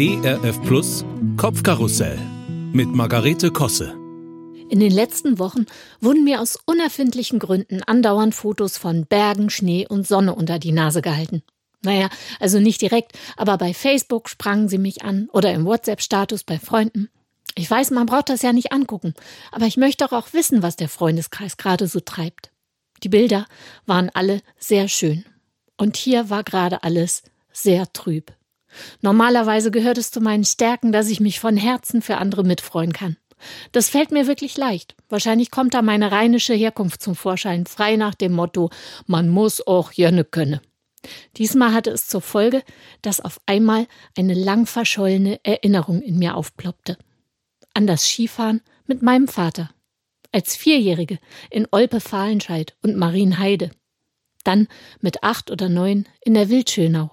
ERF Plus Kopfkarussell mit Margarete Kosse. In den letzten Wochen wurden mir aus unerfindlichen Gründen andauernd Fotos von Bergen, Schnee und Sonne unter die Nase gehalten. Naja, also nicht direkt, aber bei Facebook sprangen sie mich an oder im WhatsApp-Status bei Freunden. Ich weiß, man braucht das ja nicht angucken, aber ich möchte doch auch wissen, was der Freundeskreis gerade so treibt. Die Bilder waren alle sehr schön. Und hier war gerade alles sehr trüb. Normalerweise gehört es zu meinen Stärken, dass ich mich von Herzen für andere mitfreuen kann. Das fällt mir wirklich leicht. Wahrscheinlich kommt da meine rheinische Herkunft zum Vorschein, frei nach dem Motto, man muss auch jönne könne. Diesmal hatte es zur Folge, dass auf einmal eine lang verschollene Erinnerung in mir aufploppte. An das Skifahren mit meinem Vater. Als Vierjährige in Olpe-Fahlenscheid und Marienheide. Dann mit acht oder neun in der Wildschönau.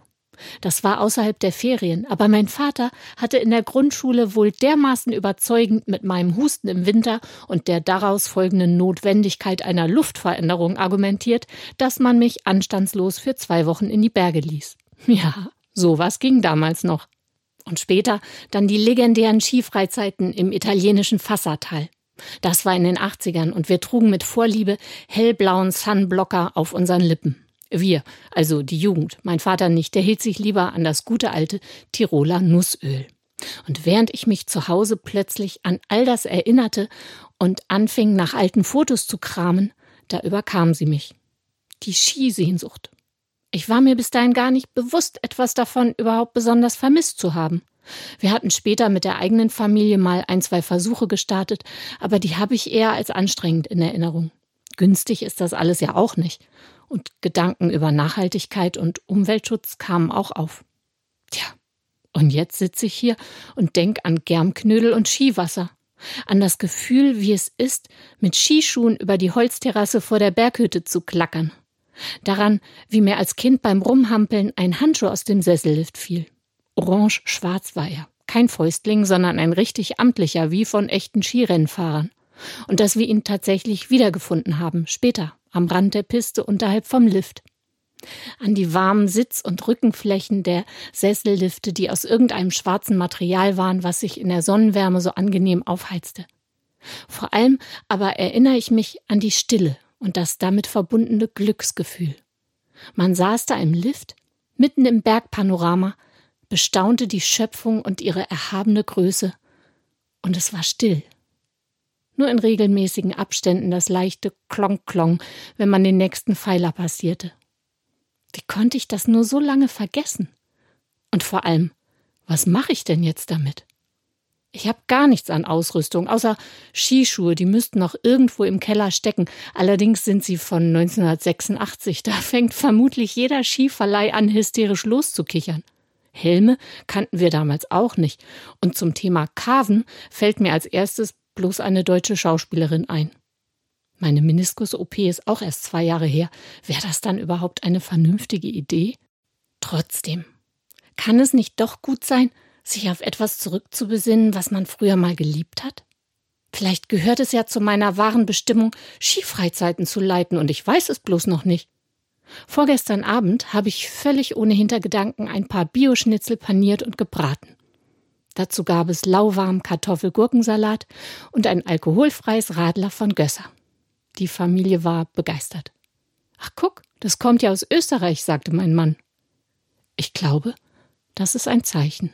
Das war außerhalb der Ferien, aber mein Vater hatte in der Grundschule wohl dermaßen überzeugend mit meinem Husten im Winter und der daraus folgenden Notwendigkeit einer Luftveränderung argumentiert, dass man mich anstandslos für zwei Wochen in die Berge ließ. Ja, sowas ging damals noch. Und später dann die legendären Skifreizeiten im italienischen Fassatal. Das war in den 80ern und wir trugen mit Vorliebe hellblauen Sunblocker auf unseren Lippen. Wir, also die Jugend, mein Vater nicht, der hielt sich lieber an das gute alte Tiroler Nussöl. Und während ich mich zu Hause plötzlich an all das erinnerte und anfing nach alten Fotos zu kramen, da überkam sie mich. Die Skisehnsucht. Ich war mir bis dahin gar nicht bewusst, etwas davon überhaupt besonders vermisst zu haben. Wir hatten später mit der eigenen Familie mal ein, zwei Versuche gestartet, aber die habe ich eher als anstrengend in Erinnerung. Günstig ist das alles ja auch nicht und Gedanken über Nachhaltigkeit und Umweltschutz kamen auch auf. Tja, und jetzt sitze ich hier und denk an Germknödel und Skiwasser, an das Gefühl, wie es ist, mit Skischuhen über die Holzterrasse vor der Berghütte zu klackern, daran, wie mir als Kind beim Rumhampeln ein Handschuh aus dem Sessellift fiel. Orange-schwarz war er, kein Fäustling, sondern ein richtig amtlicher, wie von echten Skirennfahrern. Und dass wir ihn tatsächlich wiedergefunden haben, später, am Rand der Piste unterhalb vom Lift. An die warmen Sitz- und Rückenflächen der Sessellifte, die aus irgendeinem schwarzen Material waren, was sich in der Sonnenwärme so angenehm aufheizte. Vor allem aber erinnere ich mich an die Stille und das damit verbundene Glücksgefühl. Man saß da im Lift, mitten im Bergpanorama, bestaunte die Schöpfung und ihre erhabene Größe, und es war still nur in regelmäßigen Abständen das leichte Klong-Klong, wenn man den nächsten Pfeiler passierte. Wie konnte ich das nur so lange vergessen? Und vor allem, was mache ich denn jetzt damit? Ich habe gar nichts an Ausrüstung, außer Skischuhe, die müssten noch irgendwo im Keller stecken. Allerdings sind sie von 1986. Da fängt vermutlich jeder Skiverleih an, hysterisch loszukichern. Helme kannten wir damals auch nicht. Und zum Thema Carven fällt mir als erstes bloß eine deutsche Schauspielerin ein. Meine Meniskus-OP ist auch erst zwei Jahre her. Wäre das dann überhaupt eine vernünftige Idee? Trotzdem. Kann es nicht doch gut sein, sich auf etwas zurückzubesinnen, was man früher mal geliebt hat? Vielleicht gehört es ja zu meiner wahren Bestimmung, Skifreizeiten zu leiten, und ich weiß es bloß noch nicht. Vorgestern Abend habe ich völlig ohne Hintergedanken ein paar Bioschnitzel paniert und gebraten. Dazu gab es lauwarm Kartoffel-Gurkensalat und ein alkoholfreies Radler von Gösser. Die Familie war begeistert. Ach guck, das kommt ja aus Österreich, sagte mein Mann. Ich glaube, das ist ein Zeichen.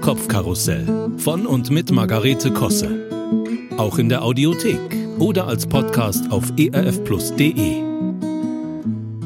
Kopfkarussell von und mit Margarete Kosse. Auch in der Audiothek oder als Podcast auf erfplus.de.